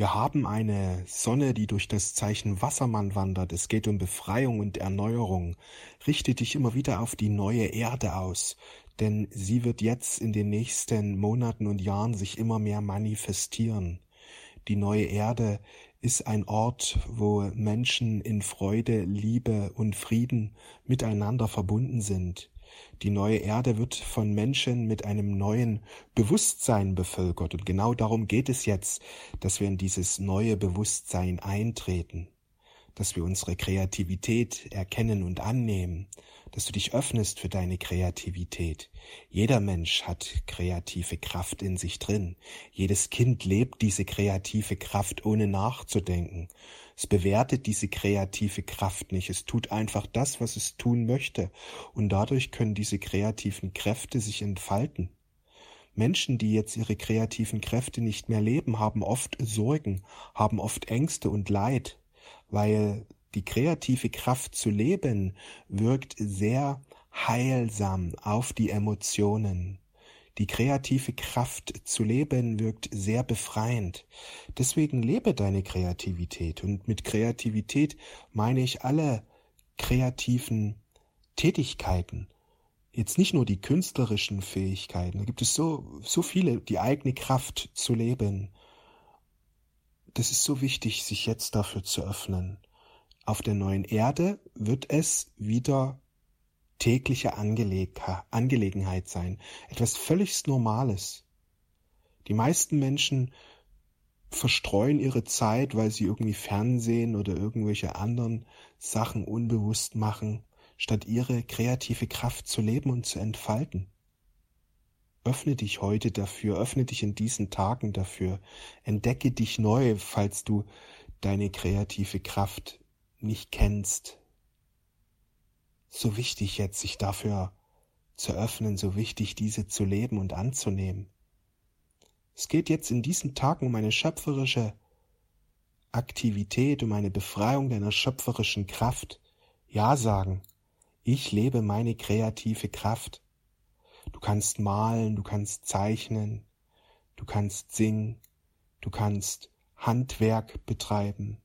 Wir haben eine Sonne, die durch das Zeichen Wassermann wandert. Es geht um Befreiung und Erneuerung. Richte dich immer wieder auf die neue Erde aus, denn sie wird jetzt in den nächsten Monaten und Jahren sich immer mehr manifestieren. Die neue Erde ist ein Ort, wo Menschen in Freude, Liebe und Frieden miteinander verbunden sind. Die neue Erde wird von Menschen mit einem neuen Bewusstsein bevölkert. Und genau darum geht es jetzt, dass wir in dieses neue Bewusstsein eintreten dass wir unsere Kreativität erkennen und annehmen, dass du dich öffnest für deine Kreativität. Jeder Mensch hat kreative Kraft in sich drin. Jedes Kind lebt diese kreative Kraft ohne nachzudenken. Es bewertet diese kreative Kraft nicht. Es tut einfach das, was es tun möchte. Und dadurch können diese kreativen Kräfte sich entfalten. Menschen, die jetzt ihre kreativen Kräfte nicht mehr leben, haben oft Sorgen, haben oft Ängste und Leid weil die kreative Kraft zu leben wirkt sehr heilsam auf die Emotionen. Die kreative Kraft zu leben wirkt sehr befreiend. Deswegen lebe deine Kreativität. Und mit Kreativität meine ich alle kreativen Tätigkeiten. Jetzt nicht nur die künstlerischen Fähigkeiten. Da gibt es so, so viele, die eigene Kraft zu leben das ist so wichtig, sich jetzt dafür zu öffnen. Auf der neuen Erde wird es wieder tägliche Angeleg Angelegenheit sein, etwas völlig Normales. Die meisten Menschen verstreuen ihre Zeit, weil sie irgendwie Fernsehen oder irgendwelche anderen Sachen unbewusst machen, statt ihre kreative Kraft zu leben und zu entfalten. Öffne dich heute dafür, öffne dich in diesen Tagen dafür, entdecke dich neu, falls du deine kreative Kraft nicht kennst. So wichtig jetzt, sich dafür zu öffnen, so wichtig, diese zu leben und anzunehmen. Es geht jetzt in diesen Tagen um eine schöpferische Aktivität, um eine Befreiung deiner schöpferischen Kraft. Ja sagen, ich lebe meine kreative Kraft. Du kannst malen, du kannst zeichnen, du kannst singen, du kannst Handwerk betreiben,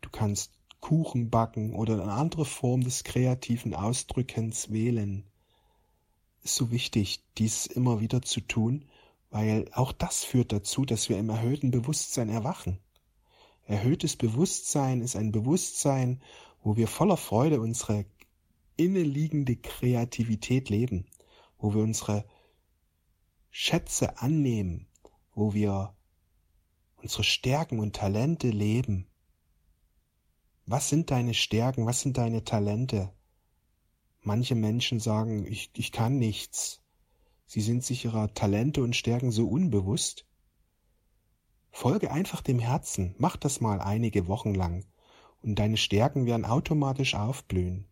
du kannst Kuchen backen oder eine andere Form des kreativen Ausdrückens wählen. Ist so wichtig, dies immer wieder zu tun, weil auch das führt dazu, dass wir im erhöhten Bewusstsein erwachen. Erhöhtes Bewusstsein ist ein Bewusstsein, wo wir voller Freude unsere inneliegende Kreativität leben wo wir unsere Schätze annehmen, wo wir unsere Stärken und Talente leben. Was sind deine Stärken, was sind deine Talente? Manche Menschen sagen, ich, ich kann nichts. Sie sind sich ihrer Talente und Stärken so unbewusst. Folge einfach dem Herzen, mach das mal einige Wochen lang, und deine Stärken werden automatisch aufblühen.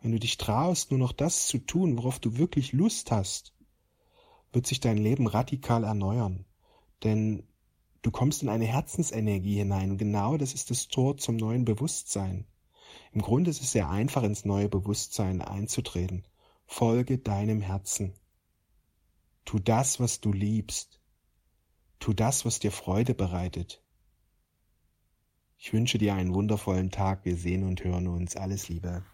Wenn du dich traust, nur noch das zu tun, worauf du wirklich Lust hast, wird sich dein Leben radikal erneuern. Denn du kommst in eine Herzensenergie hinein. Und genau das ist das Tor zum neuen Bewusstsein. Im Grunde ist es sehr einfach, ins neue Bewusstsein einzutreten. Folge deinem Herzen. Tu das, was du liebst. Tu das, was dir Freude bereitet. Ich wünsche dir einen wundervollen Tag. Wir sehen und hören uns. Alles Liebe.